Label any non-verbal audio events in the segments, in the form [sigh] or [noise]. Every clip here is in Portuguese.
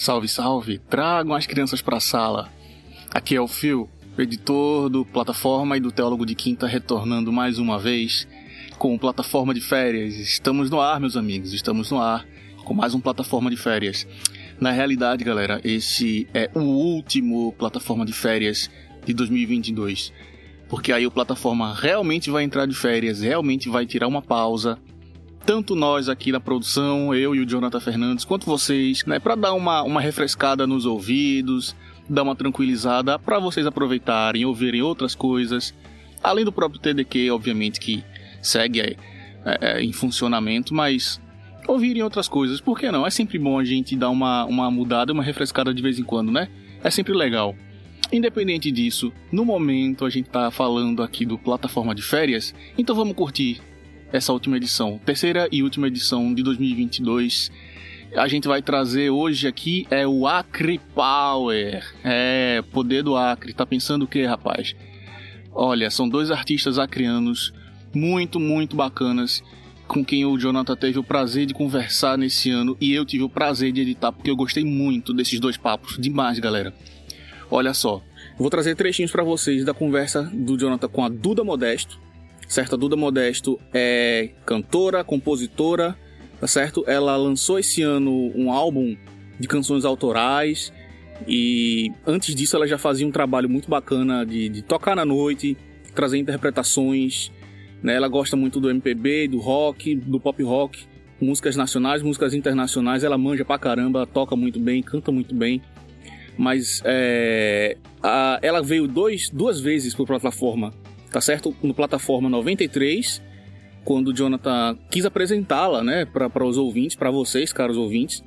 Salve, salve, tragam as crianças para a sala. Aqui é o Phil, editor do Plataforma e do Teólogo de Quinta, retornando mais uma vez com Plataforma de Férias. Estamos no ar, meus amigos, estamos no ar com mais um Plataforma de Férias. Na realidade, galera, esse é o último Plataforma de Férias de 2022. Porque aí o Plataforma realmente vai entrar de férias, realmente vai tirar uma pausa tanto nós aqui na produção, eu e o Jonathan Fernandes, quanto vocês, né, para dar uma, uma refrescada nos ouvidos, dar uma tranquilizada para vocês aproveitarem, ouvirem outras coisas, além do próprio TDQ, obviamente, que segue é, é, em funcionamento, mas ouvirem outras coisas, por que não? É sempre bom a gente dar uma, uma mudada, uma refrescada de vez em quando, né? É sempre legal. Independente disso, no momento a gente tá falando aqui do plataforma de férias, então vamos curtir essa última edição, terceira e última edição de 2022. A gente vai trazer hoje aqui é o Acre Power. É, poder do Acre. Tá pensando o que, rapaz? Olha, são dois artistas acrianos muito, muito bacanas com quem o Jonathan teve o prazer de conversar nesse ano e eu tive o prazer de editar porque eu gostei muito desses dois papos. Demais, galera. Olha só, vou trazer trechinhos para vocês da conversa do Jonathan com a Duda Modesto, certo? A Duda Modesto é cantora, compositora, tá certo? Ela lançou esse ano um álbum de canções autorais e antes disso ela já fazia um trabalho muito bacana de, de tocar na noite, trazer interpretações, né? Ela gosta muito do MPB, do rock, do pop rock, músicas nacionais, músicas internacionais, ela manja pra caramba, toca muito bem, canta muito bem. Mas é, a, ela veio dois, duas vezes por plataforma tá certo? No plataforma 93, quando o Jonathan quis apresentá-la, né, para os ouvintes, para vocês, caros ouvintes.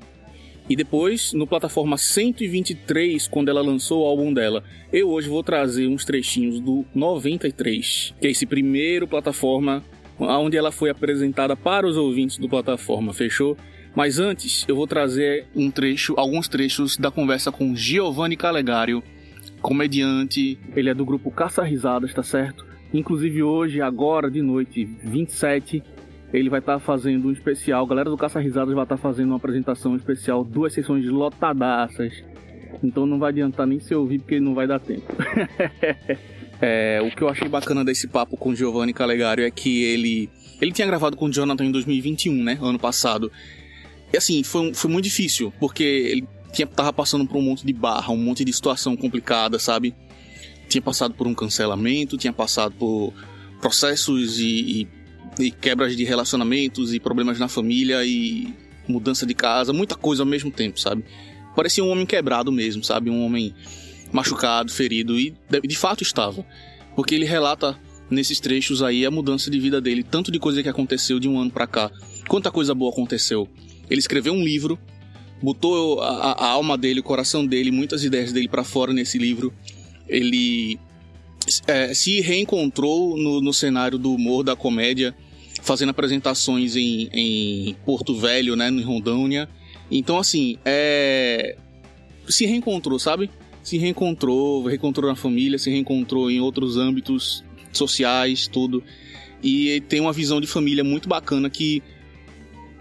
E depois, no plataforma 123, quando ela lançou o álbum dela. Eu hoje vou trazer uns trechinhos do 93, que é esse primeiro plataforma onde ela foi apresentada para os ouvintes do plataforma, fechou? Mas antes, eu vou trazer um trecho, alguns trechos da conversa com Giovanni Calegário, comediante, ele é do grupo Caça Risadas, tá certo? Inclusive hoje, agora de noite, 27, ele vai estar tá fazendo um especial. A galera do Caça Risadas vai estar tá fazendo uma apresentação especial, duas sessões lotadaças. Então não vai adiantar nem se ouvir porque não vai dar tempo. [laughs] é, o que eu achei bacana desse papo com Giovanni Calegário é que ele ele tinha gravado com o Jonathan em 2021, né, ano passado. E assim, foi, foi muito difícil, porque ele tinha, tava passando por um monte de barra, um monte de situação complicada, sabe? Tinha passado por um cancelamento, tinha passado por processos e, e, e quebras de relacionamentos e problemas na família e mudança de casa, muita coisa ao mesmo tempo, sabe? Parecia um homem quebrado mesmo, sabe? Um homem machucado, ferido e de, fato estava, porque ele relata nesses trechos aí a mudança de vida dele, tanto de coisa que aconteceu de um ano para cá, quanta coisa boa aconteceu. Ele escreveu um livro, botou a, a alma dele, o coração dele, muitas ideias dele para fora nesse livro ele é, se reencontrou no, no, cenário do humor, da comédia, fazendo apresentações em, em Porto Velho, né, em Rondônia. Então, assim, é... se reencontrou, sabe? Se reencontrou, reencontrou na família, se reencontrou em outros âmbitos sociais, tudo. E tem uma visão de família muito bacana que,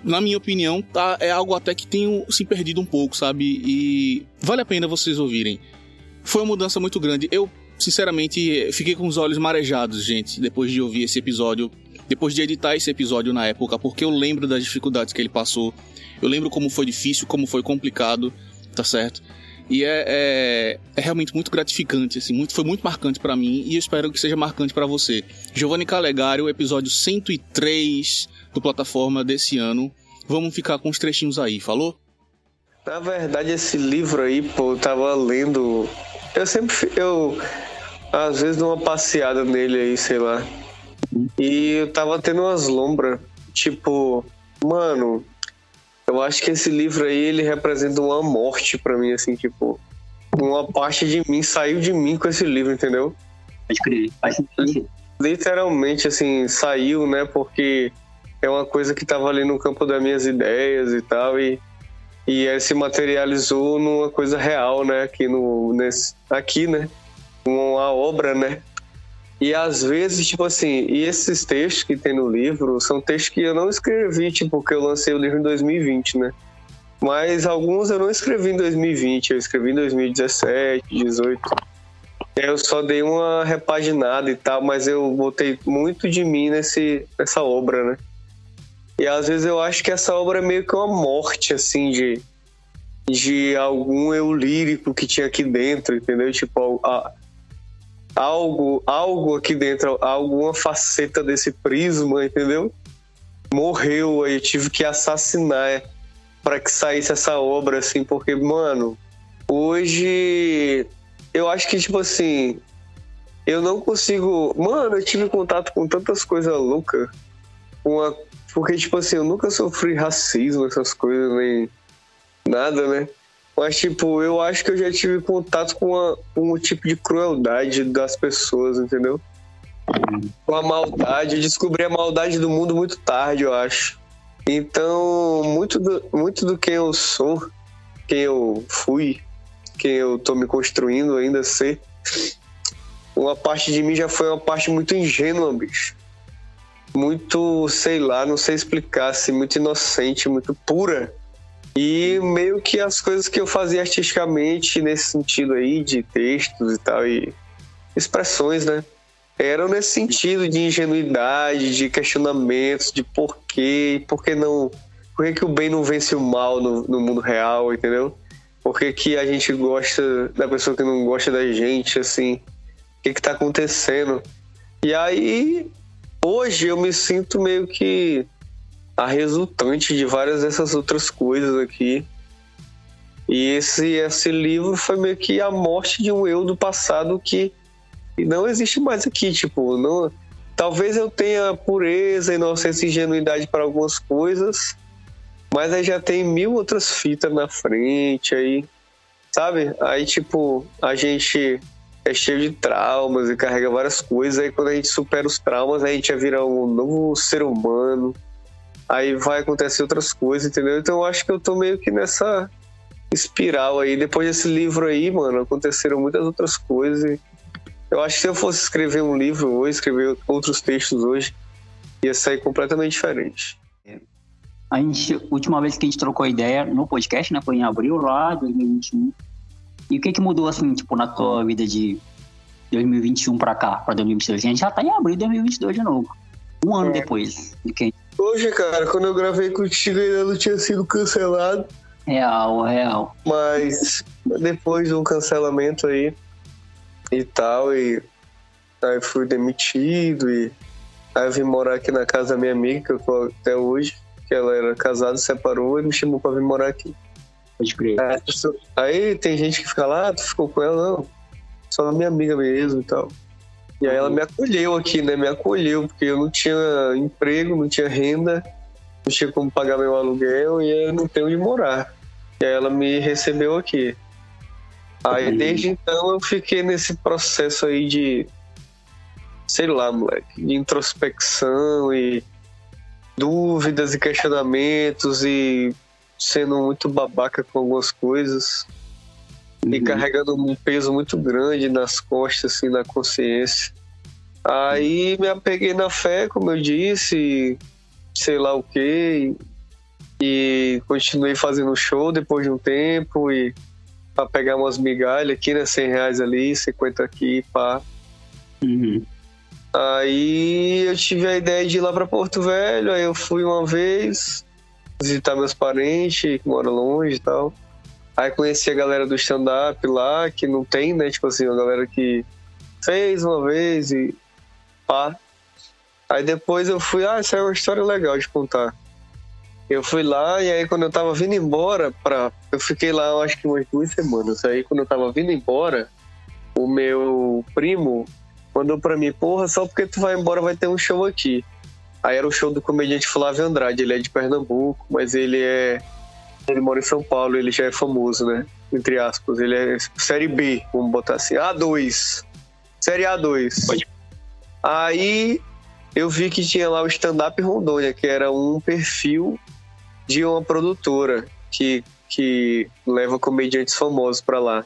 na minha opinião, tá, é algo até que tem se perdido um pouco, sabe? E vale a pena vocês ouvirem. Foi uma mudança muito grande. Eu, sinceramente, fiquei com os olhos marejados, gente, depois de ouvir esse episódio, depois de editar esse episódio na época, porque eu lembro das dificuldades que ele passou. Eu lembro como foi difícil, como foi complicado, tá certo? E é, é, é realmente muito gratificante, assim, muito, foi muito marcante para mim e eu espero que seja marcante para você. Giovanni Calegari, o episódio 103 do plataforma desse ano. Vamos ficar com os trechinhos aí, falou? Na verdade, esse livro aí, pô, eu tava lendo eu sempre. Eu. Às vezes dou uma passeada nele aí, sei lá. E eu tava tendo umas lombras. Tipo, mano, eu acho que esse livro aí ele representa uma morte para mim, assim, tipo. Uma parte de mim saiu de mim com esse livro, entendeu? Pode crer, faz sentido. Literalmente, assim, saiu, né? Porque é uma coisa que tava ali no campo das minhas ideias e tal. E e aí se materializou numa coisa real, né? Aqui no nesse, aqui, né? Uma obra, né? E às vezes, tipo assim, e esses textos que tem no livro são textos que eu não escrevi, tipo, porque eu lancei o livro em 2020, né? Mas alguns eu não escrevi em 2020, eu escrevi em 2017, 2018. Eu só dei uma repaginada e tal, mas eu botei muito de mim nesse, nessa obra, né? E às vezes eu acho que essa obra é meio que uma morte, assim, de, de algum eu lírico que tinha aqui dentro, entendeu? Tipo, a, algo, algo aqui dentro, alguma faceta desse prisma, entendeu? Morreu, aí eu tive que assassinar para que saísse essa obra, assim, porque, mano, hoje eu acho que, tipo assim, eu não consigo. Mano, eu tive contato com tantas coisas loucas. Uma... Porque, tipo assim, eu nunca sofri racismo, essas coisas, nem nada, né? Mas, tipo, eu acho que eu já tive contato com, uma, com um tipo de crueldade das pessoas, entendeu? Com a maldade. Eu descobri a maldade do mundo muito tarde, eu acho. Então, muito do, muito do que eu sou, quem eu fui, quem eu tô me construindo ainda ser, uma parte de mim já foi uma parte muito ingênua, bicho. Muito, sei lá, não sei explicar, assim, muito inocente, muito pura. E meio que as coisas que eu fazia artisticamente nesse sentido aí, de textos e tal, e expressões, né? eram nesse sentido de ingenuidade, de questionamentos, de porquê, por que não. Por que, que o bem não vence o mal no, no mundo real, entendeu? Por que, que, a gente gosta da pessoa que não gosta da gente, assim? O que, que tá acontecendo? E aí, hoje eu me sinto meio que a resultante de várias dessas outras coisas aqui. E esse, esse livro foi meio que a morte de um eu do passado que não existe mais aqui, tipo, não, talvez eu tenha pureza, inocência e ingenuidade para algumas coisas, mas aí já tem mil outras fitas na frente aí, sabe? Aí tipo, a gente é cheio de traumas e carrega várias coisas, aí quando a gente supera os traumas, a gente já vira um novo ser humano. Aí vai acontecer outras coisas, entendeu? Então eu acho que eu tô meio que nessa espiral aí. Depois desse livro aí, mano, aconteceram muitas outras coisas. Eu acho que se eu fosse escrever um livro ou escrever outros textos hoje, ia sair completamente diferente. A gente, última vez que a gente trocou ideia no podcast, né, foi em abril lá, 2021. E o que que mudou, assim, tipo, na tua vida de 2021 pra cá, pra 2022? A gente já tá em abril de 2022 de novo. Um ano é. depois de que Hoje, cara, quando eu gravei contigo ainda não tinha sido cancelado. Real, real. Mas depois do cancelamento aí, e tal, e aí fui demitido e aí vim morar aqui na casa da minha amiga, que eu tô até hoje, que ela era casada, separou e me chamou pra vir morar aqui. Pode crer. Aí, aí tem gente que fica lá, ah, tu ficou com ela, não, só minha amiga mesmo e tal. E aí ela me acolheu aqui, né? Me acolheu, porque eu não tinha emprego, não tinha renda, não tinha como pagar meu aluguel e eu não tenho onde morar. E aí ela me recebeu aqui. Aí desde então eu fiquei nesse processo aí de. Sei lá, moleque, de introspecção e dúvidas e questionamentos e sendo muito babaca com algumas coisas uhum. e carregando um peso muito grande nas costas, assim, na consciência. Aí me apeguei na fé, como eu disse, sei lá o que, e continuei fazendo show depois de um tempo e para pegar umas migalhas aqui, né? 100 reais ali, 50 aqui, pá. Uhum. Aí eu tive a ideia de ir lá para Porto Velho, aí eu fui uma vez visitar meus parentes que moram longe e tal. Aí conheci a galera do stand-up lá, que não tem, né? Tipo assim, a galera que fez uma vez e pá. Aí depois eu fui, ah, essa é uma história legal de contar. Eu fui lá e aí quando eu tava vindo embora para eu fiquei lá eu acho que umas duas semanas. Aí quando eu tava vindo embora, o meu primo mandou para mim, porra, só porque tu vai embora vai ter um show aqui. Aí era o show do comediante Flávio Andrade, ele é de Pernambuco, mas ele é ele mora em São Paulo, ele já é famoso, né? Entre aspas, ele é série B, vamos botar assim, A2. Série A2. Pode. Aí eu vi que tinha lá o Stand Up Rondônia, que era um perfil de uma produtora que, que leva comediantes famosos para lá.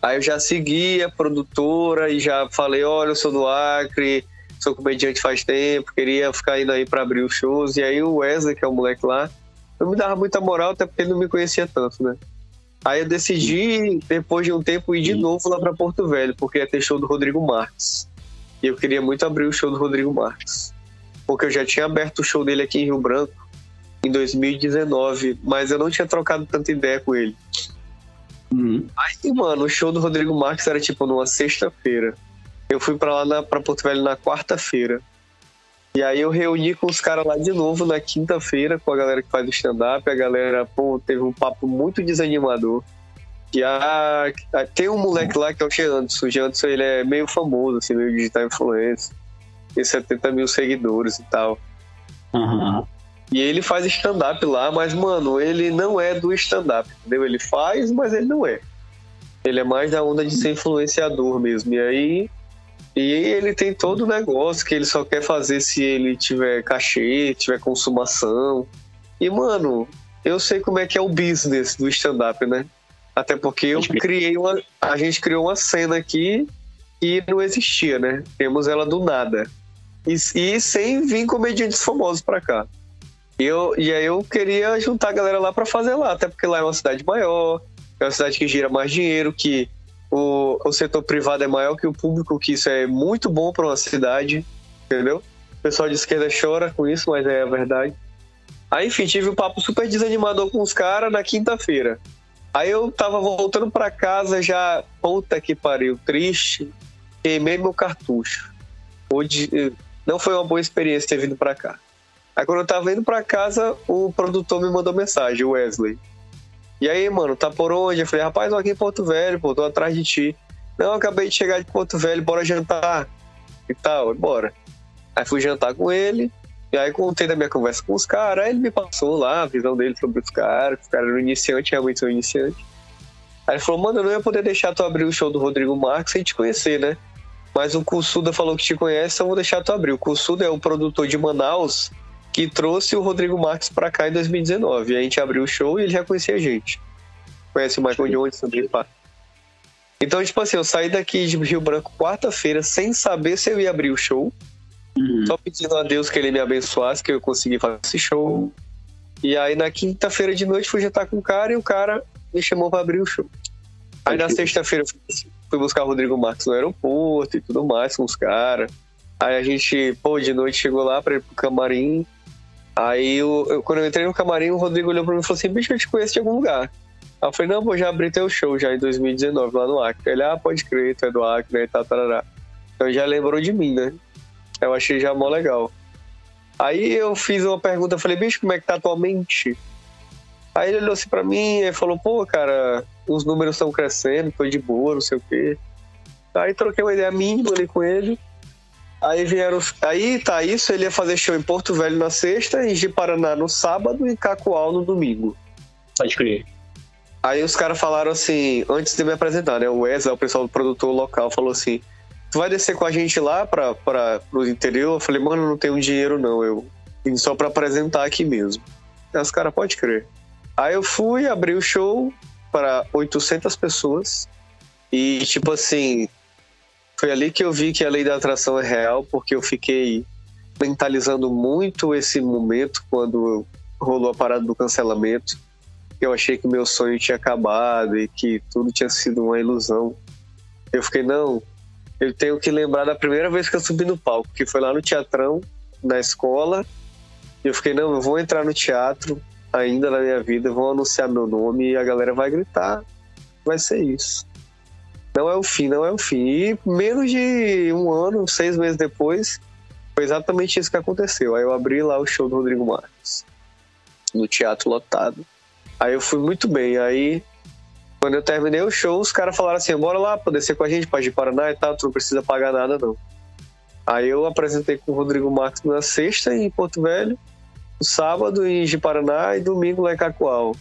Aí eu já segui a produtora e já falei, olha, eu sou do Acre, sou comediante faz tempo, queria ficar indo aí para abrir os shows. E aí o Wesley, que é o moleque lá, não me dava muita moral, até porque ele não me conhecia tanto, né? Aí eu decidi, depois de um tempo, ir de novo lá para Porto Velho, porque ia ter show do Rodrigo Marques. E eu queria muito abrir o show do Rodrigo Marques. Porque eu já tinha aberto o show dele aqui em Rio Branco em 2019, mas eu não tinha trocado tanta ideia com ele. Uhum. Aí, mano, o show do Rodrigo Marques era tipo numa sexta-feira. Eu fui para lá na, pra Porto Velho na quarta-feira. E aí eu reuni com os caras lá de novo na quinta-feira, com a galera que faz o stand-up. A galera, pô, teve um papo muito desanimador. E a, a, tem um moleque lá que é o Jeanson. O Jeanson, ele é meio famoso, assim, meio digital influencer. Tem 70 mil seguidores e tal. Uhum. E ele faz stand-up lá, mas, mano, ele não é do stand-up, entendeu? Ele faz, mas ele não é. Ele é mais da onda de ser influenciador mesmo. E aí e ele tem todo o negócio que ele só quer fazer se ele tiver cachê, tiver consumação. E, mano, eu sei como é que é o business do stand-up, né? Até porque eu criei uma. A gente criou uma cena aqui que não existia, né? Temos ela do nada. E, e sem vir comediantes famosos para cá. E, eu, e aí eu queria juntar a galera lá para fazer lá, até porque lá é uma cidade maior, é uma cidade que gira mais dinheiro, que o, o setor privado é maior que o público, que isso é muito bom para uma cidade, entendeu? O pessoal de esquerda chora com isso, mas é a verdade. Aí, enfim, tive um papo super desanimador com os caras na quinta-feira. Aí eu tava voltando para casa já, puta que pariu, triste, queimei meu cartucho. Hoje não foi uma boa experiência ter vindo para cá. Aí quando eu tava indo para casa, o produtor me mandou mensagem, o Wesley. E aí, mano, tá por onde? Eu falei, rapaz, tô aqui em Porto Velho, pô, tô atrás de ti. Não, acabei de chegar de Porto Velho, bora jantar. E tal, bora. Aí fui jantar com ele, e aí contei da minha conversa com os caras, aí ele me passou lá a visão dele sobre os caras, os caras eram iniciantes, realmente são iniciantes. Aí ele falou, mano, eu não ia poder deixar tu abrir o show do Rodrigo Marques sem te conhecer, né? Mas o Kusuda falou que te conhece, então eu vou deixar tu abrir. O Kusuda é um produtor de Manaus que trouxe o Rodrigo Marques para cá em 2019. E a gente abriu o show e ele já conhecia a gente. Conhece o Michael Jones também, pá. Então, tipo assim, eu saí daqui de Rio Branco quarta-feira sem saber se eu ia abrir o show. Uhum. Só pedindo a Deus que ele me abençoasse, que eu consegui fazer esse show. E aí na quinta-feira de noite fui jantar com o cara e o cara me chamou para abrir o show. Aí na sexta-feira fui buscar o Rodrigo Marques no aeroporto e tudo mais com os caras. Aí a gente, pô, de noite chegou lá para ir pro camarim. Aí, eu, eu, quando eu entrei no camarim, o Rodrigo olhou pra mim e falou assim: bicho, eu te conheço de algum lugar. Aí eu falei: não, pô, já abri teu show já em 2019 lá no Acre. Ele, ah, pode crer, tu é do Acre, né? Tal, tarará. Então já lembrou de mim, né? Eu achei já mó legal. Aí eu fiz uma pergunta, falei: bicho, como é que tá atualmente? Aí ele olhou assim pra mim e falou: pô, cara, os números estão crescendo, tô de boa, não sei o quê. Aí troquei uma ideia mínima ali com ele. Aí vieram. Aí tá isso, ele ia fazer show em Porto Velho na sexta, em Ji-Paraná no sábado e Cacoal no domingo. Pode crer. Aí os caras falaram assim, antes de me apresentar, né? O Wesley, o pessoal do produtor local, falou assim: Tu vai descer com a gente lá pra, pra, pro interior? Eu falei, mano, não tenho dinheiro não, eu vim só pra apresentar aqui mesmo. Aí os caras, pode crer. Aí eu fui, abri o show para 800 pessoas. E, tipo assim, foi ali que eu vi que a lei da atração é real, porque eu fiquei mentalizando muito esse momento quando rolou a parada do cancelamento. Eu achei que meu sonho tinha acabado e que tudo tinha sido uma ilusão. Eu fiquei, não, eu tenho que lembrar da primeira vez que eu subi no palco, que foi lá no teatrão, na escola. E eu fiquei, não, eu vou entrar no teatro ainda na minha vida, vou anunciar meu nome e a galera vai gritar. Vai ser isso. Não é o fim, não é o fim. E menos de um ano, seis meses depois, foi exatamente isso que aconteceu. Aí eu abri lá o show do Rodrigo Marques, no teatro lotado. Aí eu fui muito bem. Aí, quando eu terminei o show, os caras falaram assim: bora lá, poder ser com a gente, para de Paraná e tal, tu não precisa pagar nada não. Aí eu apresentei com o Rodrigo Marques na sexta em Porto Velho, no sábado em Paraná e domingo lá em Cacoal.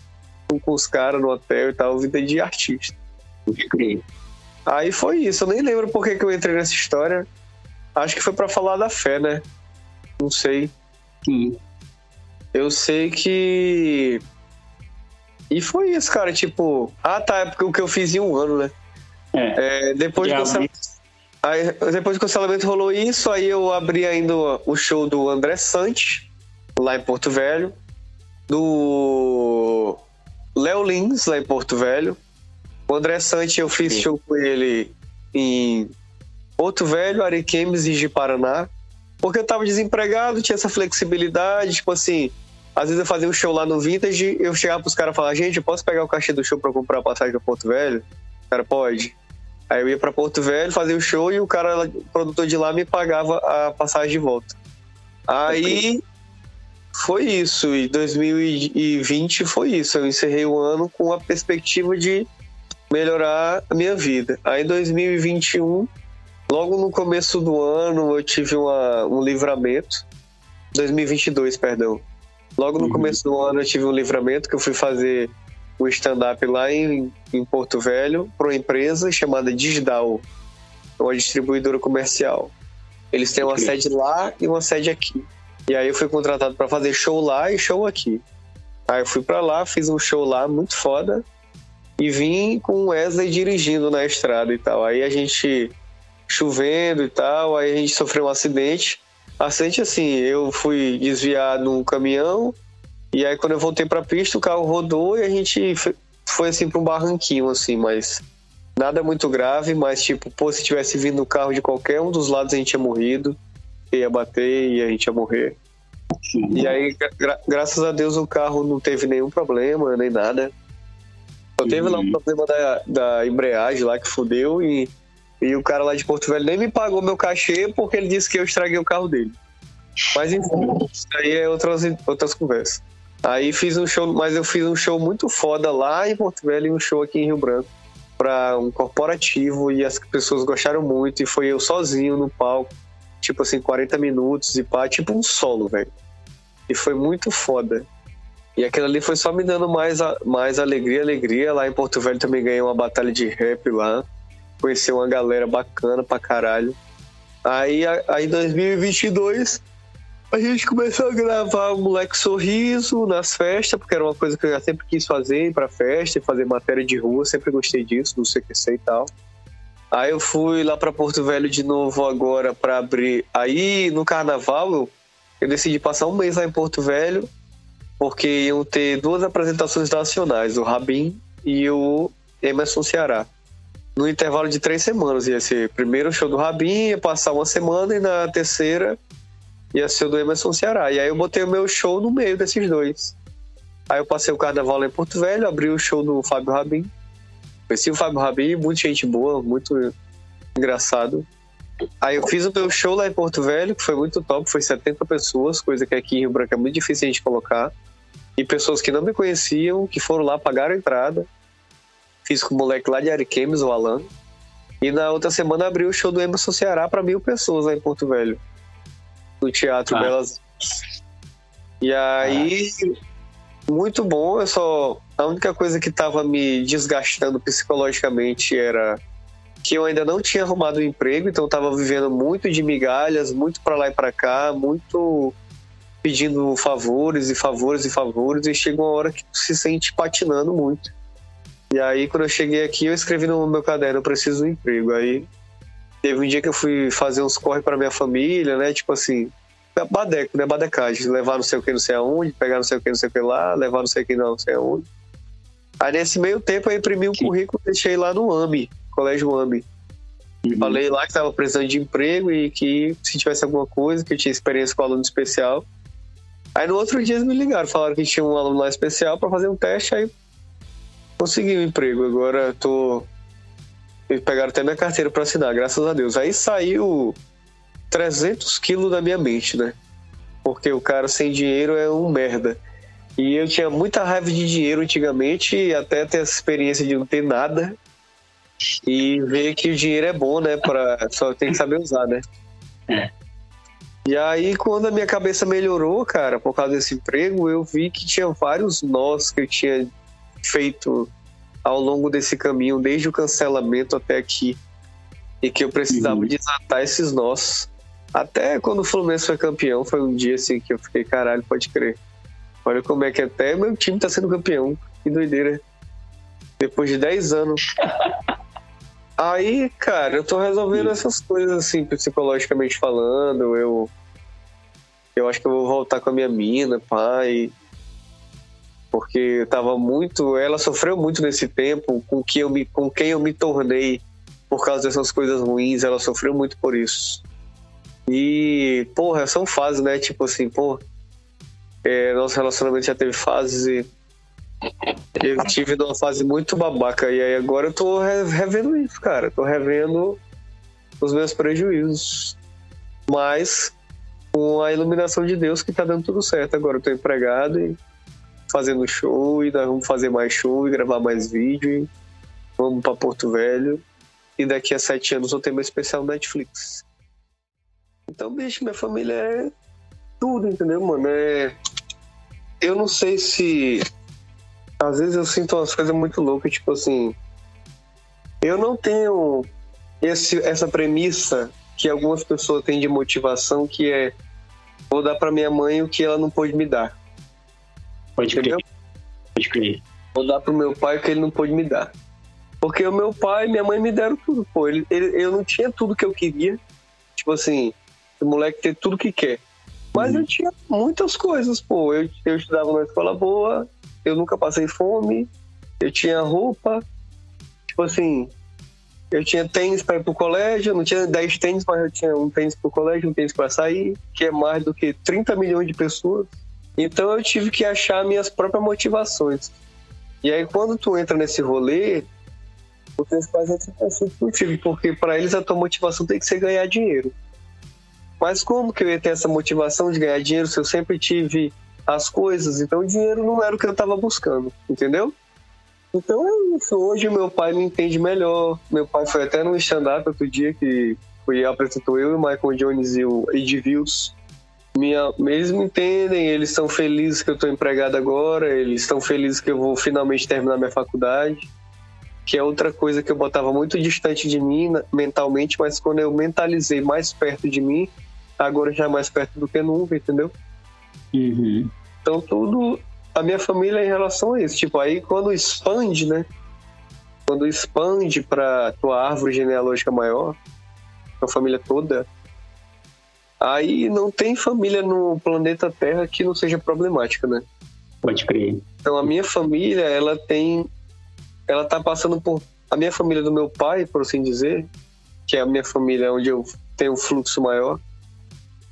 Com os caras no hotel e tal, vida de artista. Aí foi isso. Eu nem lembro por que, que eu entrei nessa história. Acho que foi para falar da fé, né? Não sei. Sim. Eu sei que. E foi isso, cara. Tipo. Ah, tá. É porque o que eu fiz em um ano, né? É. é depois do cancelamento. Aí, depois do cancelamento rolou isso, aí eu abri ainda o show do André Santos, lá em Porto Velho. do Léo Lins, lá em Porto Velho. O André Sante, eu fiz Sim. show com ele em Porto Velho, Ariquemes e Ji-Paraná. Porque eu tava desempregado, tinha essa flexibilidade, tipo assim, às vezes eu fazia um show lá no Vintage, eu chegava pros caras e falava, gente, eu posso pegar o cachê do show pra comprar a passagem pra Porto Velho? O cara, pode. Aí eu ia pra Porto Velho, fazia o show e o cara, o produtor de lá, me pagava a passagem de volta. Aí foi isso, e 2020 foi isso. Eu encerrei o ano com a perspectiva de melhorar a minha vida. Aí 2021, logo no começo do ano, eu tive uma, um livramento. 2022, perdão. Logo no uhum. começo do ano eu tive um livramento que eu fui fazer o um stand-up lá em, em Porto Velho para uma empresa chamada Digital, uma distribuidora comercial. Eles têm uma sede lá e uma sede aqui. E aí eu fui contratado para fazer show lá e show aqui. Aí eu fui para lá, fiz um show lá muito foda e vim com o Wesley dirigindo na estrada e tal. Aí a gente chovendo e tal, aí a gente sofreu um acidente. Acidente assim, eu fui desviar num caminhão e aí quando eu voltei pra pista o carro rodou e a gente foi assim pra um barranquinho assim, mas nada muito grave, mas tipo, pô, se tivesse vindo o carro de qualquer um dos lados a gente tinha morrido, ia bater e a gente ia morrer. E aí, gra graças a Deus, o carro não teve nenhum problema, nem nada. Só teve lá um problema da, da embreagem lá que fudeu e, e o cara lá de Porto Velho nem me pagou meu cachê porque ele disse que eu estraguei o carro dele. Mas enfim, isso aí é outras, outras conversas. Aí fiz um show, mas eu fiz um show muito foda lá em Porto Velho e um show aqui em Rio Branco para um corporativo e as pessoas gostaram muito e foi eu sozinho no palco, tipo assim, 40 minutos e pá, tipo um solo, velho. E foi muito foda. E aquilo ali foi só me dando mais, mais alegria, alegria. Lá em Porto Velho também ganhei uma batalha de rap lá. Conheci uma galera bacana pra caralho. Aí, aí em 2022, a gente começou a gravar o Moleque Sorriso nas festas, porque era uma coisa que eu sempre quis fazer, para festa e fazer matéria de rua. Sempre gostei disso, do CQC e tal. Aí eu fui lá para Porto Velho de novo agora para abrir. Aí no carnaval eu decidi passar um mês lá em Porto Velho, porque iam ter duas apresentações nacionais, o Rabin e o Emerson Ceará. No intervalo de três semanas ia ser primeiro show do Rabin, ia passar uma semana e na terceira ia ser o do Emerson Ceará. E aí eu botei o meu show no meio desses dois. Aí eu passei o carnaval em Porto Velho, abri o show do Fábio Rabin. Conheci o Fábio Rabin, muita gente boa, muito engraçado. Aí eu fiz o meu show lá em Porto Velho, que foi muito top, foi 70 pessoas, coisa que aqui em Rio Branco é muito difícil a gente colocar. E pessoas que não me conheciam, que foram lá, pagaram a entrada. Fiz com o moleque lá de Ariquemes, o Alan. E na outra semana abri o show do Emerson Ceará para mil pessoas lá em Porto Velho no Teatro ah. Belas E aí, ah. muito bom. Eu só. A única coisa que estava me desgastando psicologicamente era que eu ainda não tinha arrumado um emprego, então estava vivendo muito de migalhas, muito para lá e para cá, muito pedindo favores e favores e favores, e chega uma hora que se sente patinando muito. E aí, quando eu cheguei aqui, eu escrevi no meu caderno: eu preciso de um emprego. Aí Teve um dia que eu fui fazer uns corre para minha família, né? Tipo assim, badeco, né? Badecagem. Levar não sei o que, não sei aonde, pegar não sei o que, não sei o que lá, levar não sei o que, não, não sei aonde. Aí nesse meio tempo eu imprimi um currículo e deixei lá no AMI, Colégio AMI. Uhum. Falei lá que estava precisando de emprego e que se tivesse alguma coisa, que eu tinha experiência com aluno especial. Aí no outro dia eles me ligaram, falaram que tinha um aluno especial para fazer um teste, aí consegui um emprego. Agora tô eles pegaram até minha carteira para assinar, graças a Deus. Aí saiu 300 quilos da minha mente, né? Porque o cara sem dinheiro é um merda. E eu tinha muita raiva de dinheiro antigamente, até ter essa experiência de não ter nada. E ver que o dinheiro é bom, né? Pra... Só tem que saber usar, né? É. E aí, quando a minha cabeça melhorou, cara, por causa desse emprego, eu vi que tinha vários nós que eu tinha feito ao longo desse caminho, desde o cancelamento até aqui, e que eu precisava uhum. desatar esses nós. Até quando o Fluminense foi campeão, foi um dia assim que eu fiquei, caralho, pode crer. Olha como é que até meu time tá sendo campeão. Que doideira. Depois de 10 anos. Aí, cara, eu tô resolvendo uhum. essas coisas assim, psicologicamente falando. Eu eu acho que eu vou voltar com a minha mina, pai. porque eu tava muito. Ela sofreu muito nesse tempo com, que eu me, com quem eu me tornei por causa dessas coisas ruins. Ela sofreu muito por isso. E, porra, são fases, né? Tipo assim, pô. É, nosso relacionamento já teve fases e. Eu tive numa fase muito babaca. E aí agora eu tô revendo isso, cara. Tô revendo os meus prejuízos. Mas com a iluminação de Deus que tá dando tudo certo. Agora eu tô empregado e fazendo show, e nós vamos fazer mais show e gravar mais vídeo. vamos para Porto Velho. E daqui a sete anos eu tenho meu especial Netflix. Então, bicho, minha família é tudo, entendeu, mano? É... Eu não sei se. Às vezes eu sinto umas coisas muito loucas, tipo assim. Eu não tenho esse, essa premissa que algumas pessoas têm de motivação, que é vou dar para minha mãe o que ela não pôde me dar. Pode crer. Pode crer. Vou dar pro meu pai o que ele não pôde me dar. Porque o meu pai e minha mãe me deram tudo, pô. Ele, ele, eu não tinha tudo que eu queria. Tipo assim, o moleque ter tudo que quer. Mas uhum. eu tinha muitas coisas, pô. Eu, eu estudava numa escola boa, eu nunca passei fome, eu tinha roupa. Tipo assim, eu tinha tênis para ir pro colégio, não tinha 10 tênis, mas eu tinha um tênis pro colégio, um tênis para sair, que é mais do que 30 milhões de pessoas. Então eu tive que achar minhas próprias motivações. E aí quando tu entra nesse rolê, os teus pais entram em conflito contigo, porque para eles a tua motivação tem que ser ganhar dinheiro. Mas como que eu ia ter essa motivação de ganhar dinheiro se eu sempre tive as coisas? Então o dinheiro não era o que eu estava buscando, entendeu? Então é isso. Hoje meu pai me entende melhor. Meu pai foi até no stand-up outro dia que foi, apresentou eu e o Michael Jones e o Ed Views. Minha, eles me entendem, eles estão felizes que eu estou empregado agora, eles estão felizes que eu vou finalmente terminar minha faculdade, que é outra coisa que eu botava muito distante de mim mentalmente, mas quando eu mentalizei mais perto de mim, agora já é mais perto do que nunca, entendeu? Uhum. Então tudo a minha família é em relação a isso. Tipo, aí quando expande, né? Quando expande para tua árvore genealógica maior, tua família toda, aí não tem família no planeta Terra que não seja problemática, né? Pode crer. Então a minha família, ela tem. Ela tá passando por. A minha família do meu pai, por assim dizer, que é a minha família onde eu tenho um fluxo maior,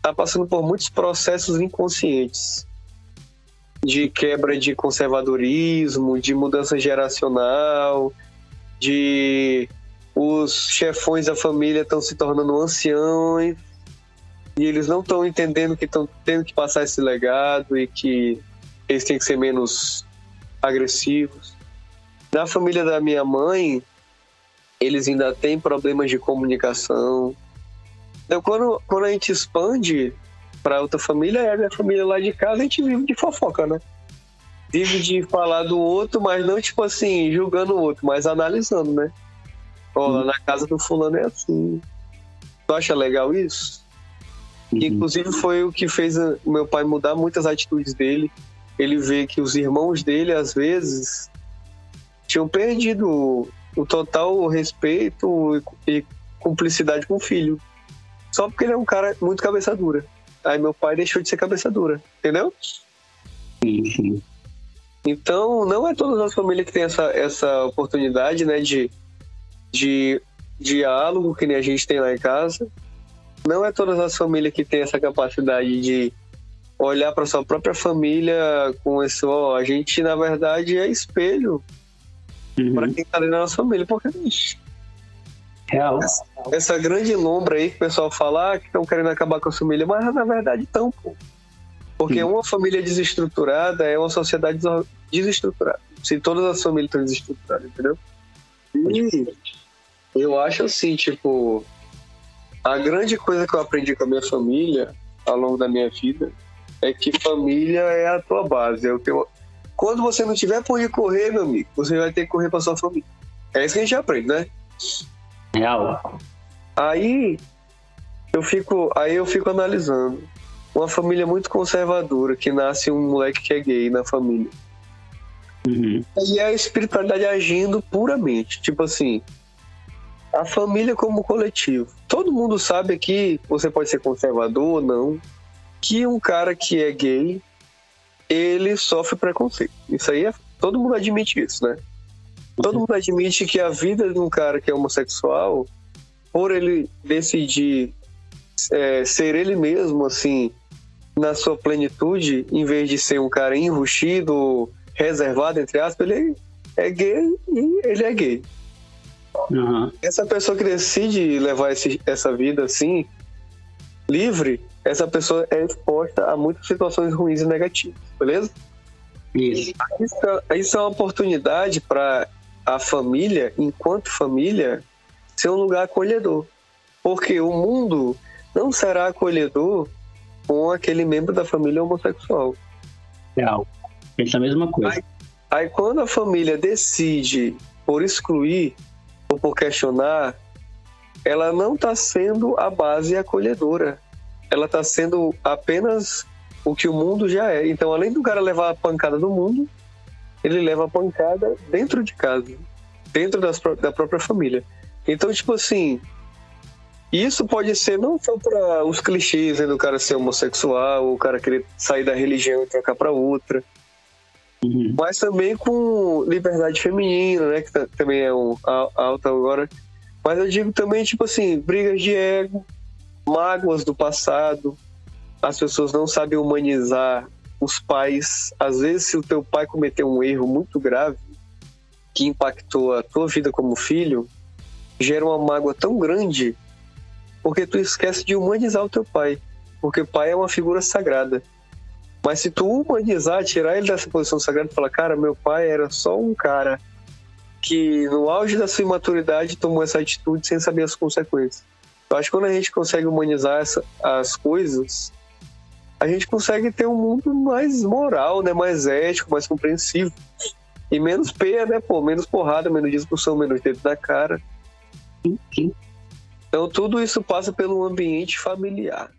tá passando por muitos processos inconscientes de quebra de conservadorismo, de mudança geracional, de os chefões da família estão se tornando anciões e eles não estão entendendo que estão tendo que passar esse legado e que eles têm que ser menos agressivos. Na família da minha mãe, eles ainda têm problemas de comunicação. Então, quando, quando a gente expande para outra família, é a minha família lá de casa, a gente vive de fofoca, né? Vive de falar do outro, mas não tipo assim, julgando o outro, mas analisando, né? Ó, uhum. na casa do fulano é assim. Tu acha legal isso? Uhum. Inclusive foi o que fez o meu pai mudar muitas atitudes dele. Ele vê que os irmãos dele, às vezes, tinham perdido o total respeito e cumplicidade com o filho. Só porque ele é um cara muito cabeça dura. Aí meu pai deixou de ser cabeça dura, entendeu? Sim, Então, não é todas as famílias que têm essa, essa oportunidade, né, de, de diálogo que nem a gente tem lá em casa. Não é todas as famílias que têm essa capacidade de olhar para sua própria família com esse, ó, a gente na verdade é espelho uhum. para quem tá dentro da nossa família, porque bicho, Real. Essa, grande lombra aí que o pessoal fala ah, que estão querendo acabar com a família, mas na verdade estão, pô. Porque uma família desestruturada é uma sociedade desestruturada. Se todas as famílias estão desestruturadas, entendeu? E eu acho assim, tipo, a grande coisa que eu aprendi com a minha família ao longo da minha vida é que família é a tua base. É o teu... Quando você não tiver por onde correr, meu amigo, você vai ter que correr para sua família. É isso que a gente aprende, né? Real. Aí eu fico, aí eu fico analisando. Uma família muito conservadora que nasce um moleque que é gay na família. Uhum. E a espiritualidade agindo puramente. Tipo assim, a família como coletivo. Todo mundo sabe que você pode ser conservador ou não. Que um cara que é gay ele sofre preconceito. Isso aí é, todo mundo admite isso, né? Todo mundo admite que a vida de um cara que é homossexual, por ele decidir é, ser ele mesmo, assim, na sua plenitude, em vez de ser um cara enrustido, reservado, entre aspas, ele é gay e ele é gay. Uhum. Essa pessoa que decide levar esse, essa vida assim, livre, essa pessoa é exposta a muitas situações ruins e negativas, beleza? Isso. Isso, isso é uma oportunidade para a família, enquanto família, ser um lugar acolhedor. Porque o mundo não será acolhedor com aquele membro da família homossexual. Real. Pensa a mesma coisa. Aí, aí quando a família decide por excluir ou por questionar, ela não está sendo a base acolhedora. Ela está sendo apenas o que o mundo já é. Então, além do cara levar a pancada do mundo, ele leva a pancada dentro de casa, dentro das, da própria família. Então, tipo assim, isso pode ser não só para os clichês né, do cara ser homossexual, o cara querer sair da religião e trocar para outra, uhum. mas também com liberdade feminina, né, que também é um alta agora. Mas eu digo também, tipo assim, brigas de ego, mágoas do passado, as pessoas não sabem humanizar os pais. Às vezes, se o teu pai cometeu um erro muito grave que impactou a tua vida como filho, gera uma mágoa tão grande porque tu esquece de humanizar o teu pai, porque o pai é uma figura sagrada. Mas se tu humanizar, tirar ele dessa posição sagrada e falar, cara, meu pai era só um cara que no auge da sua imaturidade tomou essa atitude sem saber as consequências. Eu acho que quando a gente consegue humanizar essa, as coisas, a gente consegue ter um mundo mais moral, né? mais ético, mais compreensivo. E menos peia, né, pô? Menos porrada, menos discussão, menos dedo da cara. Sim. Então tudo isso passa pelo ambiente familiar.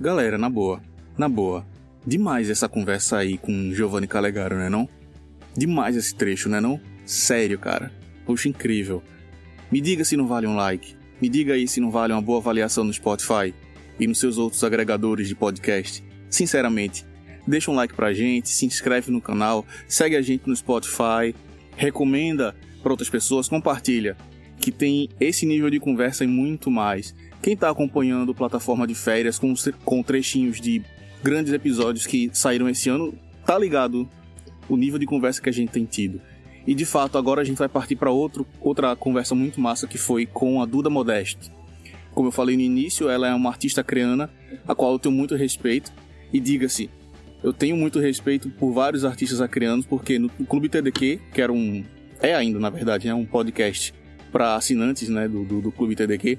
Galera, na boa, na boa. Demais essa conversa aí com Giovanni Calegaro, né não? Demais esse trecho, né não? Sério, cara. Poxa, incrível. Me diga se não vale um like. Me diga aí se não vale uma boa avaliação no Spotify e nos seus outros agregadores de podcast. Sinceramente, deixa um like pra gente, se inscreve no canal, segue a gente no Spotify, recomenda para outras pessoas, compartilha, que tem esse nível de conversa e muito mais. Quem está acompanhando plataforma de férias com, com trechinhos de grandes episódios que saíram esse ano, tá ligado o nível de conversa que a gente tem tido. E de fato, agora a gente vai partir para outra conversa muito massa que foi com a Duda Modesto. Como eu falei no início, ela é uma artista creana, a qual eu tenho muito respeito. E diga-se, eu tenho muito respeito por vários artistas acreanos, porque no Clube TDQ, que era um. É ainda, na verdade, é um podcast para assinantes né, do, do, do Clube TDQ.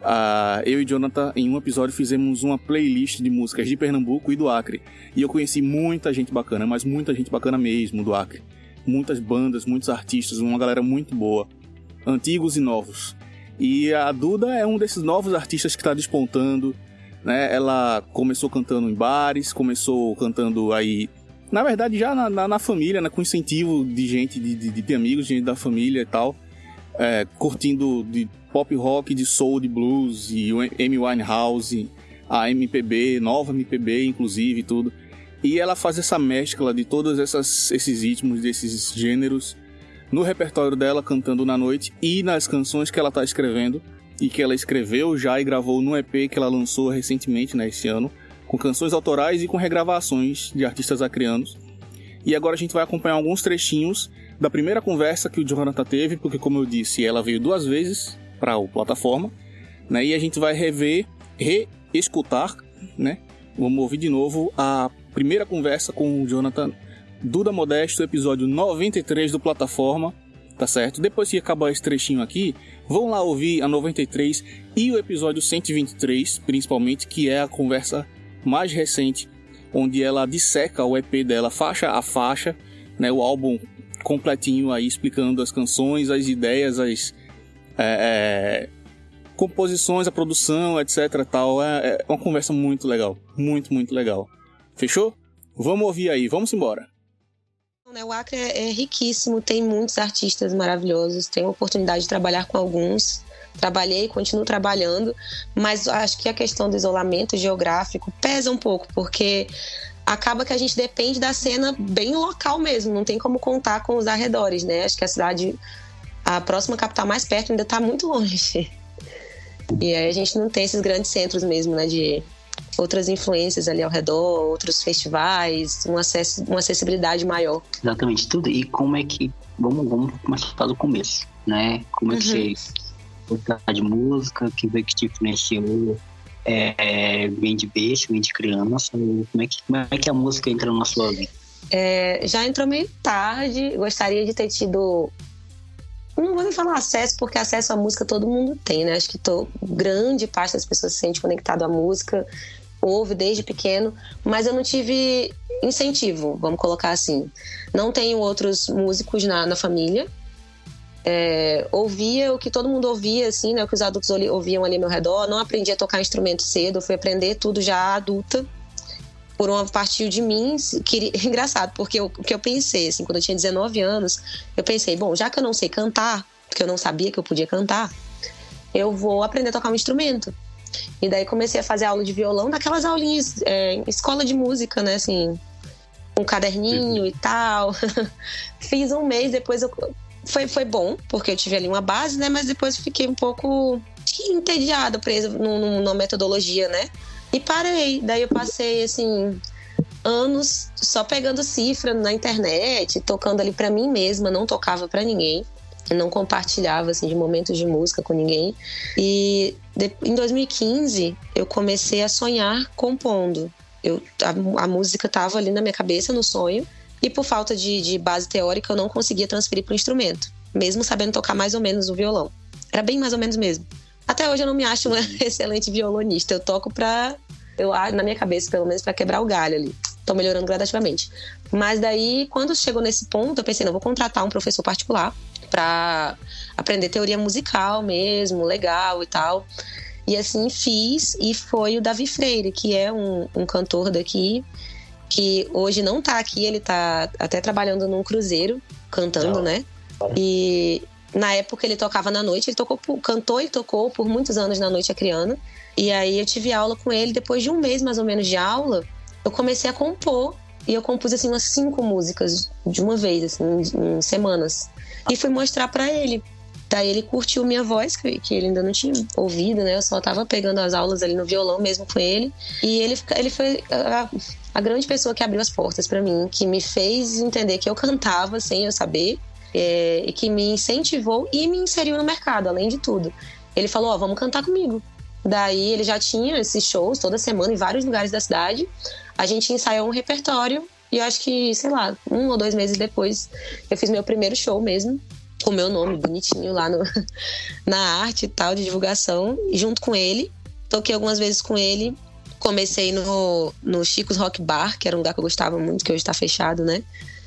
Uh, eu e Jonathan, em um episódio, fizemos uma playlist de músicas de Pernambuco e do Acre. E eu conheci muita gente bacana, mas muita gente bacana mesmo do Acre. Muitas bandas, muitos artistas, uma galera muito boa. Antigos e novos. E a Duda é um desses novos artistas que está despontando, né? Ela começou cantando em bares, começou cantando aí. Na verdade, já na, na, na família, né? com incentivo de gente, de, de, de amigos, gente da família e tal. É, curtindo de pop rock, de soul, de blues, e o Amy Winehouse, a MPB, nova MPB, inclusive, tudo. E ela faz essa mescla de todos essas, esses ritmos, desses gêneros, no repertório dela, cantando na noite, e nas canções que ela está escrevendo e que ela escreveu já e gravou no EP que ela lançou recentemente, né, esse ano, com canções autorais e com regravações de artistas acrianos. E agora a gente vai acompanhar alguns trechinhos da primeira conversa que o Jonathan teve, porque como eu disse, ela veio duas vezes para a plataforma, né? E a gente vai rever, reescutar, né? Vamos ouvir de novo a primeira conversa com o Jonathan Duda Modesto, episódio 93 do plataforma, tá certo? Depois que acabar esse trechinho aqui, vão lá ouvir a 93 e o episódio 123, principalmente, que é a conversa mais recente, onde ela disseca o EP dela faixa a faixa, né, o álbum completinho aí explicando as canções, as ideias, as é, é, composições, a produção, etc. Tal. É, é uma conversa muito legal, muito muito legal. Fechou? Vamos ouvir aí, vamos embora. O Acre é, é riquíssimo, tem muitos artistas maravilhosos, tenho a oportunidade de trabalhar com alguns, trabalhei, continuo trabalhando, mas acho que a questão do isolamento geográfico pesa um pouco, porque acaba que a gente depende da cena bem local mesmo, não tem como contar com os arredores, né? Acho que a cidade, a próxima capital mais perto ainda está muito longe. [laughs] E aí a gente não tem esses grandes centros mesmo, né? De outras influências ali ao redor, outros festivais, um acesso, uma acessibilidade maior. Exatamente, tudo. E como é que. Vamos, vamos começar do começo, né? Como é que uhum. você gostar de música, que foi que te influenciou? É, vem de beijo, vem de criança? Como é, que, como é que a música entra na sua vida? É, já entrou meio tarde, gostaria de ter tido não vou nem falar acesso, porque acesso à música todo mundo tem, né? Acho que tô, grande parte das pessoas se sente conectado à música, ouve desde pequeno, mas eu não tive incentivo, vamos colocar assim. Não tenho outros músicos na, na família. É, ouvia o que todo mundo ouvia, assim, né? O que os adultos ouviam ali ao meu redor. Não aprendi a tocar instrumento cedo, fui aprender tudo já adulta por uma partir de mim, que, [laughs] engraçado, porque o que eu pensei, assim, quando eu tinha 19 anos, eu pensei, bom, já que eu não sei cantar, porque eu não sabia que eu podia cantar, eu vou aprender a tocar um instrumento. E daí comecei a fazer aula de violão, daquelas aulinhas, é, escola de música, né, assim, um caderninho e tal. [laughs] Fiz um mês, depois eu, foi, foi bom, porque eu tive ali uma base, né, mas depois fiquei um pouco entediada, presa numa metodologia, né, e parei. Daí eu passei, assim, anos só pegando cifra na internet, tocando ali para mim mesma, não tocava para ninguém. Não compartilhava assim de momentos de música com ninguém. E de, em 2015 eu comecei a sonhar compondo. Eu, a, a música estava ali na minha cabeça no sonho e por falta de, de base teórica eu não conseguia transferir para o instrumento, mesmo sabendo tocar mais ou menos o violão. Era bem mais ou menos mesmo. Até hoje eu não me acho uma [laughs] excelente violonista. Eu toco pra. Eu, na minha cabeça, pelo menos, para quebrar o galho ali. Tô melhorando gradativamente. Mas daí, quando chegou nesse ponto, eu pensei, não, vou contratar um professor particular para aprender teoria musical mesmo, legal e tal. E assim fiz, e foi o Davi Freire, que é um, um cantor daqui, que hoje não tá aqui, ele tá até trabalhando num cruzeiro, cantando, não. né? E na época ele tocava na noite, ele tocou, cantou e tocou por muitos anos na noite acriana. E aí eu tive aula com ele, depois de um mês mais ou menos de aula, eu comecei a compor. E eu compus assim umas cinco músicas de uma vez, assim, em, em semanas. E fui mostrar para ele. Daí ele curtiu minha voz, que, que ele ainda não tinha ouvido, né? Eu só tava pegando as aulas ali no violão mesmo com ele. E ele, ele foi a, a grande pessoa que abriu as portas para mim, que me fez entender que eu cantava sem eu saber é, e que me incentivou e me inseriu no mercado, além de tudo. Ele falou: Ó, vamos cantar comigo. Daí ele já tinha esses shows toda semana em vários lugares da cidade. A gente ensaiou um repertório e eu acho que, sei lá, um ou dois meses depois, eu fiz meu primeiro show mesmo, com meu nome bonitinho lá no, [laughs] na arte e tal, de divulgação, junto com ele. Toquei algumas vezes com ele. Comecei no, no Chico's Rock Bar, que era um lugar que eu gostava muito, que hoje está fechado, né?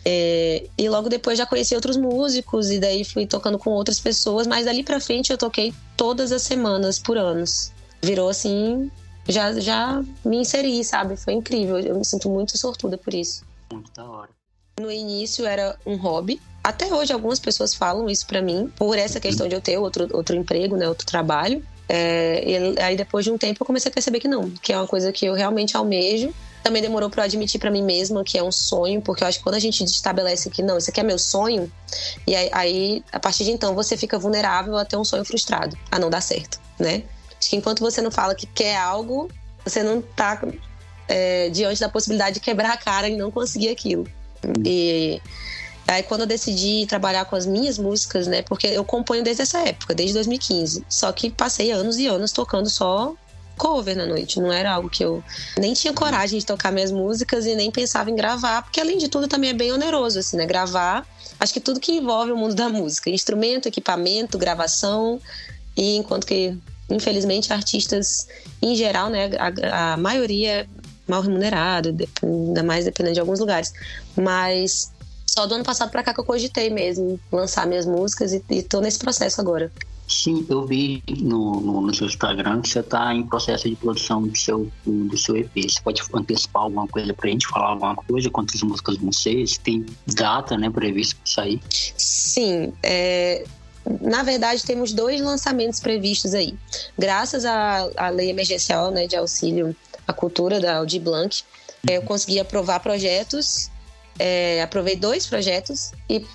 É, e logo depois já conheci outros músicos e daí fui tocando com outras pessoas, mas dali pra frente eu toquei todas as semanas por anos. Virou assim, já, já me inseri, sabe? Foi incrível. Eu me sinto muito sortuda por isso. Muito da hora. No início era um hobby. Até hoje algumas pessoas falam isso para mim, por essa questão de eu ter outro, outro emprego, né, outro trabalho. É, e aí depois de um tempo eu comecei a perceber que não, que é uma coisa que eu realmente almejo também demorou para eu admitir para mim mesma que é um sonho, porque eu acho que quando a gente estabelece que não, isso aqui é meu sonho, e aí, aí a partir de então você fica vulnerável a ter um sonho frustrado, a não dar certo, né? Acho que enquanto você não fala que quer algo, você não tá é, diante da possibilidade de quebrar a cara e não conseguir aquilo. E aí quando eu decidi trabalhar com as minhas músicas, né? Porque eu componho desde essa época, desde 2015. Só que passei anos e anos tocando só cover na noite. Não era algo que eu nem tinha coragem de tocar minhas músicas e nem pensava em gravar, porque além de tudo também é bem oneroso, assim, né? Gravar, acho que tudo que envolve o mundo da música, instrumento, equipamento, gravação, e enquanto que, infelizmente, artistas em geral, né, a, a maioria é mal remunerado, ainda mais dependendo de alguns lugares. Mas só do ano passado para cá que eu cogitei mesmo lançar minhas músicas e, e tô nesse processo agora. Sim, eu vi no, no, no seu Instagram que você está em processo de produção do seu, do seu EP. Você pode antecipar alguma coisa para a gente falar alguma coisa? Quantas músicas vão ser? Se tem data né, prevista para sair? Sim, é, na verdade, temos dois lançamentos previstos aí. Graças à, à lei emergencial né, de auxílio à cultura da Audi Blanc, eu consegui aprovar projetos, é, aprovei dois projetos e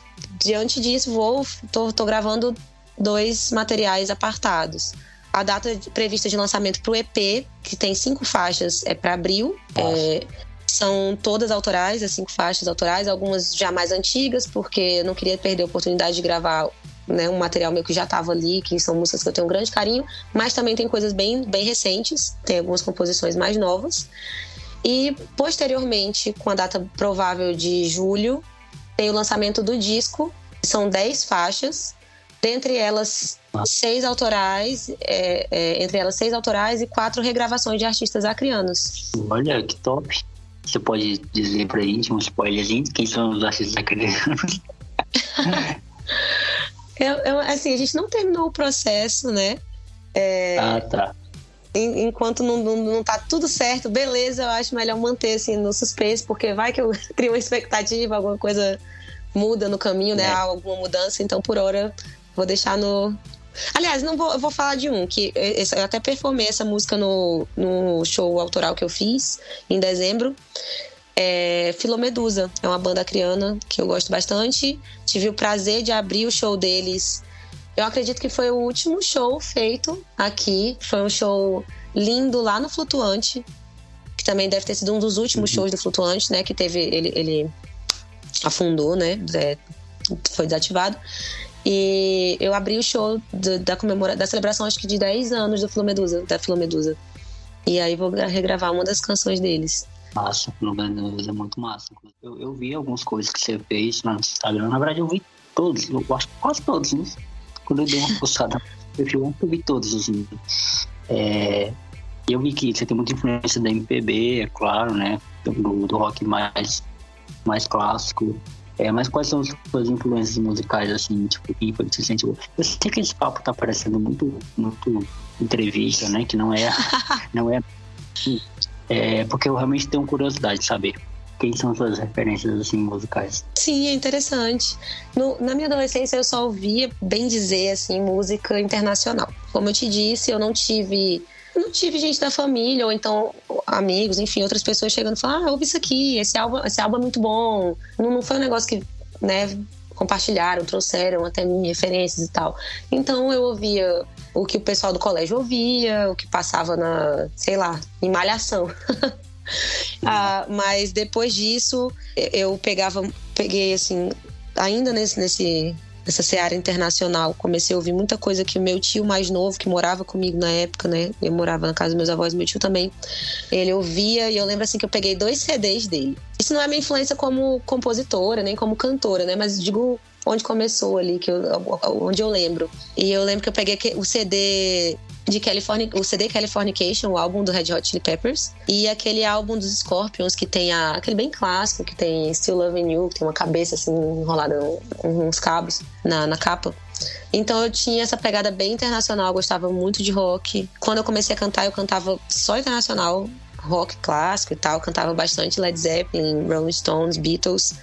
diante disso vou tô, tô gravando dois materiais apartados. A data prevista de lançamento para o EP, que tem cinco faixas, é para abril. É, são todas autorais, as cinco faixas autorais, algumas já mais antigas, porque eu não queria perder a oportunidade de gravar né, um material meu que já estava ali, que são músicas que eu tenho um grande carinho, mas também tem coisas bem, bem recentes, tem algumas composições mais novas. E posteriormente, com a data provável de julho, tem o lançamento do disco, são 10 faixas, dentre elas seis autorais, é, é, entre elas seis autorais e quatro regravações de artistas acrianos. Olha, que top. Você pode dizer pra gente um spoilerzinho quem são os artistas acrianos? [laughs] eu, eu, assim, a gente não terminou o processo, né? É, ah, tá. Enquanto não, não, não tá tudo certo, beleza, eu acho melhor manter assim no suspense, porque vai que eu [laughs] crio uma expectativa, alguma coisa muda no caminho, né? É. Há alguma mudança, então por hora vou deixar no, Aliás, não vou, eu vou falar de um, que eu até performei essa música no, no show autoral que eu fiz em dezembro. É Filomedusa, é uma banda criana que eu gosto bastante. Tive o prazer de abrir o show deles. Eu acredito que foi o último show feito aqui. Foi um show lindo lá no Flutuante, que também deve ter sido um dos últimos uhum. shows do Flutuante, né? Que teve. Ele, ele afundou, né? É, foi desativado. E eu abri o show da comemora da celebração, acho que de 10 anos do Filomedusa, da Filomedusa. E aí vou regravar uma das canções deles. Massa, Filomedusa é muito massa. Eu, eu vi algumas coisas que você fez no Instagram. Na verdade, eu vi todos, eu acho quase todos, né? Quando eu dei uma postada [laughs] eu vi todos os vídeos. É, eu vi que você tem muita influência da MPB, é claro, né? Do, do rock mais, mais clássico. É, mas quais são as suas influências musicais, assim, tipo, que você sente? Eu sei que esse papo tá parecendo muito, muito entrevista, né? Que não é. [laughs] não é, é. Porque eu realmente tenho curiosidade de saber quem são suas referências assim musicais? Sim, é interessante. No, na minha adolescência eu só ouvia, bem dizer assim, música internacional. Como eu te disse, eu não tive não tive gente da família, ou então amigos, enfim, outras pessoas chegando e falando, ah, ouve isso aqui, esse álbum, esse álbum é muito bom. Não, não foi um negócio que, né, compartilharam, trouxeram até mim referências e tal. Então eu ouvia o que o pessoal do colégio ouvia, o que passava na, sei lá, em malhação. [laughs] ah, mas depois disso, eu pegava, peguei assim, ainda nesse, nesse nessa seara internacional. Comecei a ouvir muita coisa que o meu tio mais novo, que morava comigo na época, né? Eu morava na casa dos meus avós, meu tio também. Ele ouvia e eu lembro assim que eu peguei dois CDs dele. Isso não é minha influência como compositora, nem como cantora, né? Mas digo onde começou ali, que eu, onde eu lembro. E eu lembro que eu peguei o CD de California, o CD Californication, o álbum do Red Hot Chili Peppers, e aquele álbum dos Scorpions que tem a, aquele bem clássico que tem Still Loving You, que tem uma cabeça assim enrolada com uns cabos na, na capa. Então eu tinha essa pegada bem internacional, gostava muito de rock. Quando eu comecei a cantar, eu cantava só internacional, rock clássico e tal, cantava bastante Led Zeppelin, Rolling Stones, Beatles.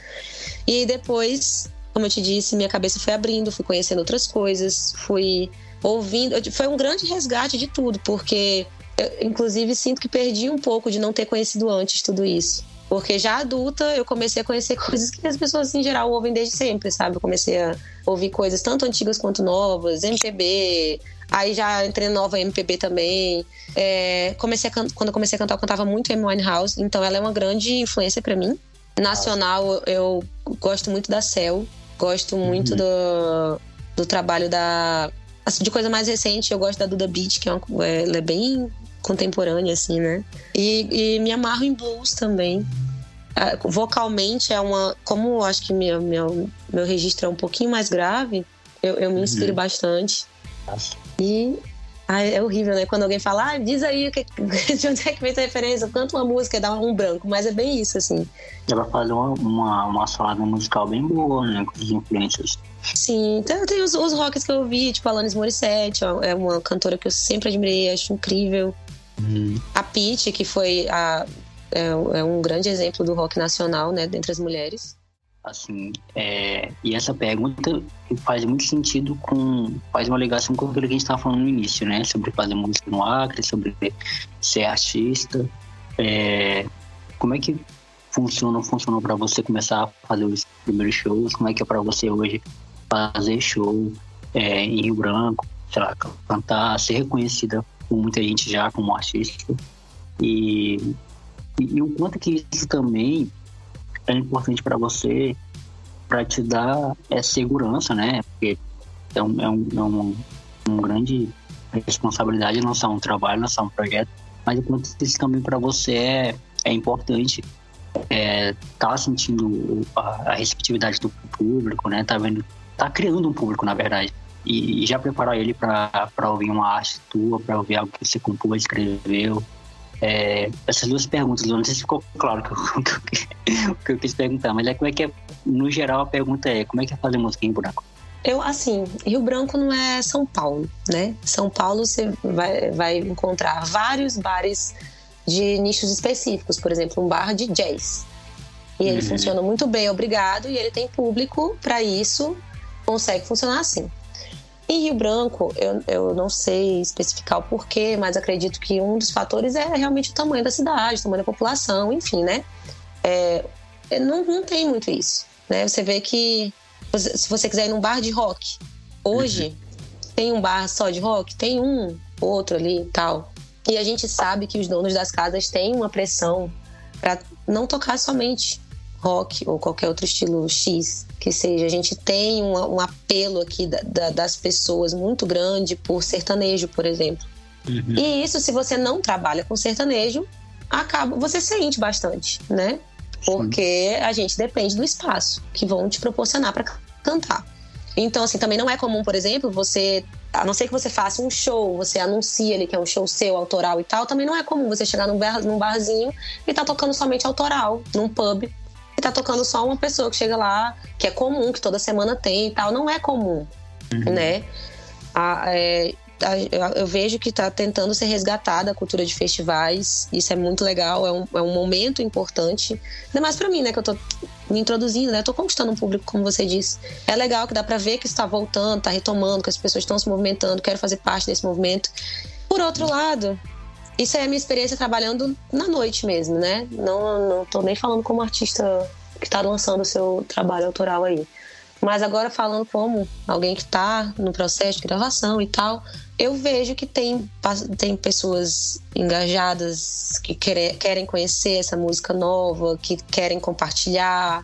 E depois, como eu te disse, minha cabeça foi abrindo, fui conhecendo outras coisas, fui ouvindo. Foi um grande resgate de tudo, porque eu, inclusive, sinto que perdi um pouco de não ter conhecido antes tudo isso. Porque já adulta, eu comecei a conhecer [laughs] coisas que as pessoas em geral ouvem desde sempre, sabe? Eu comecei a ouvir coisas tanto antigas quanto novas, MPB, aí já entrei nova MPB também. É, comecei quando eu comecei a cantar, eu cantava muito Amy Winehouse, então ela é uma grande influência para mim. Nacional, eu gosto muito da Cell, gosto muito uhum. do, do trabalho da Assim, de coisa mais recente, eu gosto da Duda Beat, que é, uma, é, ela é bem contemporânea, assim, né? E, e me amarro em blues também. vocalmente é uma. Como eu acho que meu, meu, meu registro é um pouquinho mais grave, eu, eu me inspiro uhum. bastante. E é horrível, né? Quando alguém fala, ah, diz aí que, [laughs] de onde é que vem essa referência, canta uma música e dá um branco, mas é bem isso, assim. Ela faz uma, uma, uma salada musical bem boa, né? Com as influências Sim, então tem os, os rocks que eu ouvi, tipo Alanis Morissette, é uma cantora que eu sempre admirei, acho incrível. Uhum. A Pitty, que foi a, é, é, um grande exemplo do rock nacional, né, dentre as mulheres. Assim, é, e essa pergunta faz muito sentido com. faz uma ligação com aquilo que a gente estava falando no início, né? Sobre fazer música no Acre, sobre ser artista. É, como é que funciona, funcionou para você começar a fazer os primeiros shows? Como é que é para você hoje fazer show é, em Rio Branco, sei lá, cantar, ser reconhecida por muita gente já como artista? E, e, e o quanto que isso também é importante para você, para te dar é, segurança, né? Porque é um, é um, é um, um grande responsabilidade lançar um trabalho, lançar um projeto, mas o quanto isso também para você é, é importante é, tá sentindo a, a, receptividade do público, né? Tá vendo, tá criando um público, na verdade. E, já preparar ele para ouvir uma arte tua, para ouvir algo que você compôs, escreveu. É, essas duas perguntas, não sei se ficou claro que eu, [laughs] que eu, quis perguntar, mas é como é que é, no geral a pergunta é como é que é fazer música em buraco? Eu, assim, Rio Branco não é São Paulo, né? São Paulo você vai, vai encontrar vários bares de nichos específicos, por exemplo, um bar de jazz. E ele uhum. funciona muito bem, obrigado, e ele tem público para isso, consegue funcionar assim. Em Rio Branco, eu, eu não sei especificar o porquê, mas acredito que um dos fatores é realmente o tamanho da cidade, o tamanho da população, enfim, né? É, é não, não tem muito isso, né? Você vê que se você quiser ir num bar de rock, hoje uhum. tem um bar só de rock, tem um, outro ali e tal. E a gente sabe que os donos das casas têm uma pressão para não tocar somente rock ou qualquer outro estilo X que seja. A gente tem um, um apelo aqui da, da, das pessoas muito grande por sertanejo, por exemplo. Uhum. E isso, se você não trabalha com sertanejo, acaba você sente bastante, né? Porque a gente depende do espaço que vão te proporcionar para cantar. Então, assim, também não é comum, por exemplo, você a não ser que você faça um show, você anuncia ali que é um show seu, autoral e tal, também não é comum você chegar num, bar, num barzinho e tá tocando somente autoral, num pub, e tá tocando só uma pessoa que chega lá, que é comum, que toda semana tem e tal. Não é comum, uhum. né? A, é, eu vejo que está tentando ser resgatada a cultura de festivais. Isso é muito legal, é um, é um momento importante. Ainda mais para mim, né? Que eu tô me introduzindo, né? Eu tô conquistando um público, como você disse. É legal que dá para ver que está voltando, está retomando, que as pessoas estão se movimentando, quero fazer parte desse movimento. Por outro lado, isso é a minha experiência trabalhando na noite mesmo, né? Não, não tô nem falando como artista que está lançando o seu trabalho autoral aí. Mas agora falando como alguém que está no processo de gravação e tal, eu vejo que tem, tem pessoas engajadas que quer, querem conhecer essa música nova, que querem compartilhar.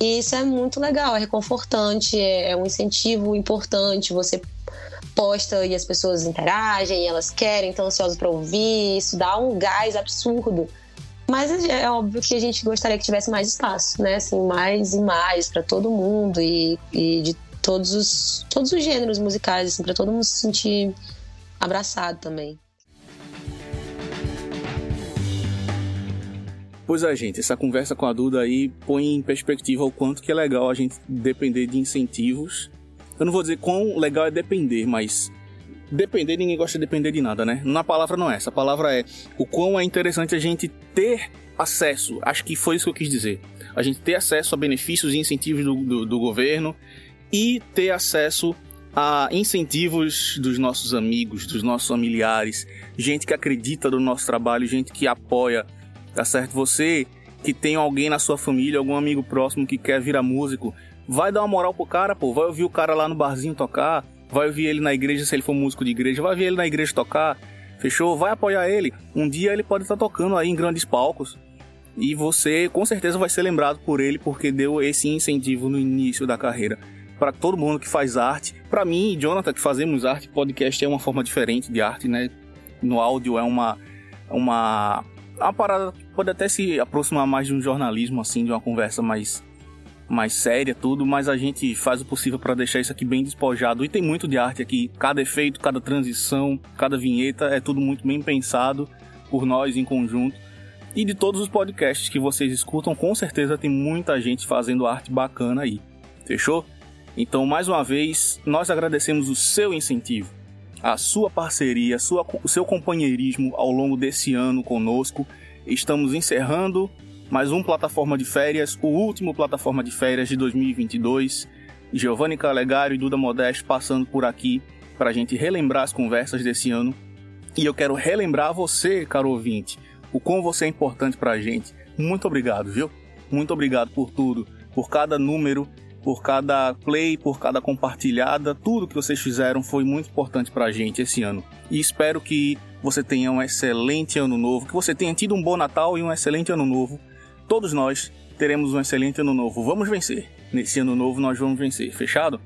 E isso é muito legal, é reconfortante, é, é um incentivo importante. Você posta e as pessoas interagem, elas querem, estão ansiosas para ouvir. Isso dá um gás absurdo mas é, é óbvio que a gente gostaria que tivesse mais espaço, né? Assim, mais e mais para todo mundo e, e, de todos os, todos os gêneros musicais, assim, para todo mundo se sentir abraçado também. Pois é, gente, essa conversa com a Duda aí põe em perspectiva o quanto que é legal a gente depender de incentivos. Eu não vou dizer quão legal é depender, mas depender, ninguém gosta de depender de nada, né? Na palavra não é essa. A palavra é o quão é interessante a gente ter acesso. Acho que foi isso que eu quis dizer. A gente ter acesso a benefícios e incentivos do, do, do governo e ter acesso a incentivos dos nossos amigos, dos nossos familiares, gente que acredita no nosso trabalho, gente que apoia, tá certo? Você que tem alguém na sua família, algum amigo próximo que quer virar músico, vai dar uma moral pro cara, pô, vai ouvir o cara lá no barzinho tocar, vai ouvir ele na igreja se ele for músico de igreja, vai ouvir ele na igreja tocar, fechou? Vai apoiar ele. Um dia ele pode estar tocando aí em grandes palcos e você com certeza vai ser lembrado por ele porque deu esse incentivo no início da carreira. Para todo mundo que faz arte, para mim e Jonathan que fazemos arte, podcast é uma forma diferente de arte, né? No áudio é uma uma uma parada pode até se aproximar mais de um jornalismo assim, de uma conversa mais mais séria, tudo, mas a gente faz o possível para deixar isso aqui bem despojado. E tem muito de arte aqui, cada efeito, cada transição, cada vinheta, é tudo muito bem pensado por nós em conjunto. E de todos os podcasts que vocês escutam, com certeza tem muita gente fazendo arte bacana aí. Fechou? Então, mais uma vez, nós agradecemos o seu incentivo, a sua parceria, sua, o seu companheirismo ao longo desse ano conosco. Estamos encerrando mais um plataforma de férias, o último plataforma de férias de 2022. Giovanni Calegari e Duda Modeste passando por aqui para a gente relembrar as conversas desse ano. E eu quero relembrar você, caro ouvinte, o quão você é importante para a gente. Muito obrigado, viu? Muito obrigado por tudo, por cada número, por cada play, por cada compartilhada. Tudo que vocês fizeram foi muito importante para a gente esse ano. E espero que você tenha um excelente ano novo, que você tenha tido um bom Natal e um excelente ano novo. Todos nós teremos um excelente ano novo. Vamos vencer. Nesse ano novo nós vamos vencer. Fechado?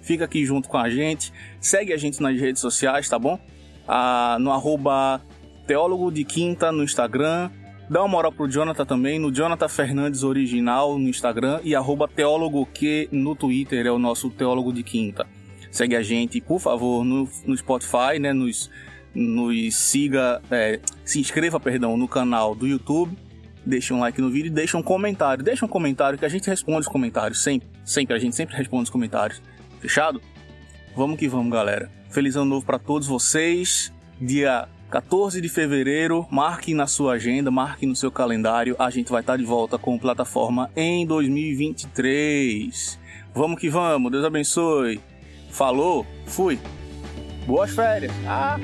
Fica aqui junto com a gente. Segue a gente nas redes sociais, tá bom? Ah, no arroba Teólogo de Quinta no Instagram. Dá uma moral pro Jonathan também, no Jonathan Fernandes Original no Instagram e arroba Teólogo no Twitter é o nosso Teólogo de Quinta. Segue a gente, por favor, no, no Spotify, né? Nos, nos siga, é, se inscreva, perdão, no canal do YouTube. Deixa um like no vídeo e deixa um comentário. Deixa um comentário que a gente responde os comentários. Sempre, sempre, a gente sempre responde os comentários. Fechado? Vamos que vamos, galera. Feliz ano novo para todos vocês. Dia 14 de fevereiro, marque na sua agenda, marque no seu calendário. A gente vai estar de volta com plataforma em 2023. Vamos que vamos, Deus abençoe. Falou, fui. Boas férias. Ah.